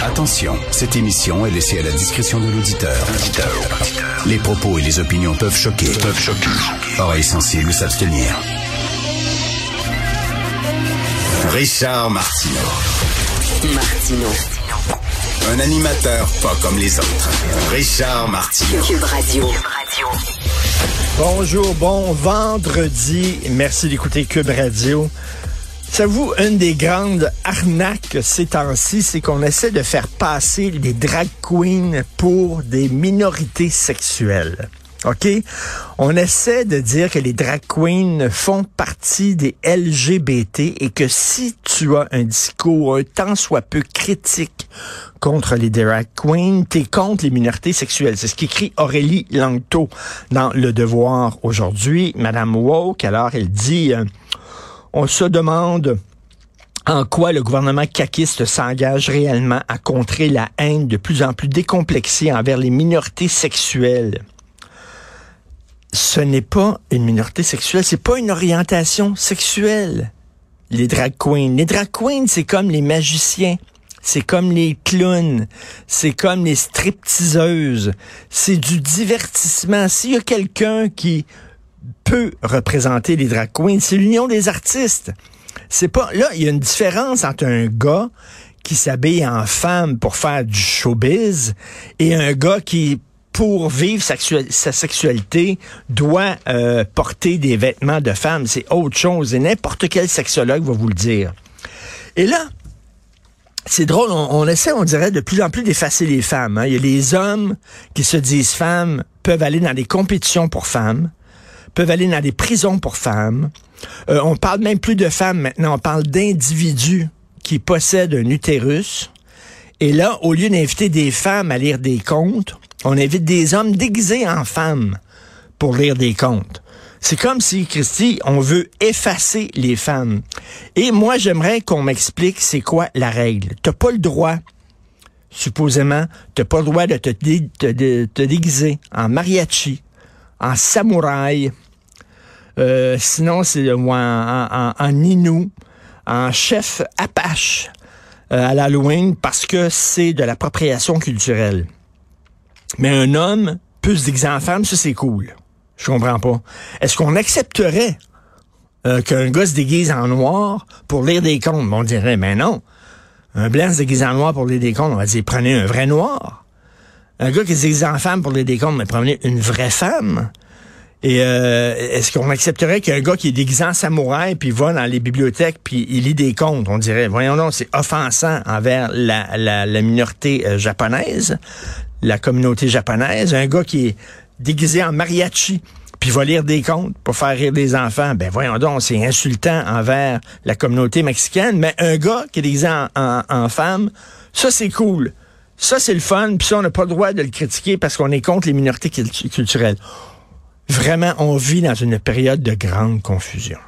Attention, cette émission est laissée à la discrétion de l'auditeur. Les propos et les opinions peuvent choquer. Peuvent choquer. Oreilles sensibles s'abstenir. Richard Martineau. Martino. Un animateur pas comme les autres. Richard Martineau. Cube Radio. Bonjour, bon vendredi. Merci d'écouter Cube Radio. Savez-vous, une des grandes arnaques ces temps-ci, c'est qu'on essaie de faire passer les drag queens pour des minorités sexuelles. OK? On essaie de dire que les drag queens font partie des LGBT et que si tu as un discours un tant soit peu critique contre les drag queens, t'es contre les minorités sexuelles. C'est ce qu'écrit Aurélie Langto dans Le Devoir aujourd'hui. Madame Woke, alors, elle dit... euh, on se demande en quoi le gouvernement caquiste s'engage réellement à contrer la haine de plus en plus décomplexée envers les minorités sexuelles. Ce n'est pas une minorité sexuelle, c'est pas une orientation sexuelle. Les drag queens. Les drag queens, c'est comme les magiciens. C'est comme les clowns, c'est comme les stripteaseuses, c'est du divertissement. S'il y a quelqu'un qui représenter les drag queens, c'est l'union des artistes. C'est pas là, il y a une différence entre un gars qui s'habille en femme pour faire du showbiz et un gars qui pour vivre sa, sexualité doit euh, porter des vêtements de femme, c'est autre chose et n'importe quel sexologue va vous le dire. Et là, c'est drôle, on, on, essaie, on dirait, de plus en plus d'effacer les femmes. Hein. Il y a les hommes qui se disent femmes, peuvent aller dans des compétitions pour femmes, peuvent aller dans des prisons pour femmes. Euh, on parle même plus de femmes maintenant, on parle d'individus qui possèdent un utérus. Et là, au lieu d'inviter des femmes à lire des contes, on invite des hommes déguisés en femmes pour lire des contes. C'est comme si, Christy, on veut effacer les femmes. Et moi, j'aimerais qu'on m'explique c'est quoi la règle. T'as pas le droit, supposément, t'as pas le droit de te, te déguiser en mariachi, en samouraï, euh, sinon c'est en, Inou, en chef Apache euh, à l'Halloween parce que c'est de l'appropriation culturelle. Mais un homme peut se déguiser en femme, ça c'est cool. Je comprends pas. Est-ce qu'on accepterait euh, qu'un gars se déguise en noir pour lire des contes? on dirait, mais non. Un blanc se déguise en noir pour lire des contes, on va dire, prenez un vrai noir. Un gars qui se déguise en femme pour des contes, mais prenez une vraie femme. Et euh, est-ce qu'on accepterait qu'un gars qui est déguisé en samouraï puis va dans les bibliothèques puis il lit des contes, on dirait, voyons donc, c'est offensant envers la, minorité euh, japonaise, la communauté japonaise. Un gars qui est déguisé en mariachi puis va lire des contes pour faire rire des enfants, ben voyons donc, c'est insultant envers la communauté mexicaine. Mais un gars qui est déguisé en femme, ça c'est cool. Ça c'est le fun, puis ça on n'a pas le droit de le critiquer parce qu'on est contre les minorités culturelles. Vraiment, on vit dans une période de grande confusion.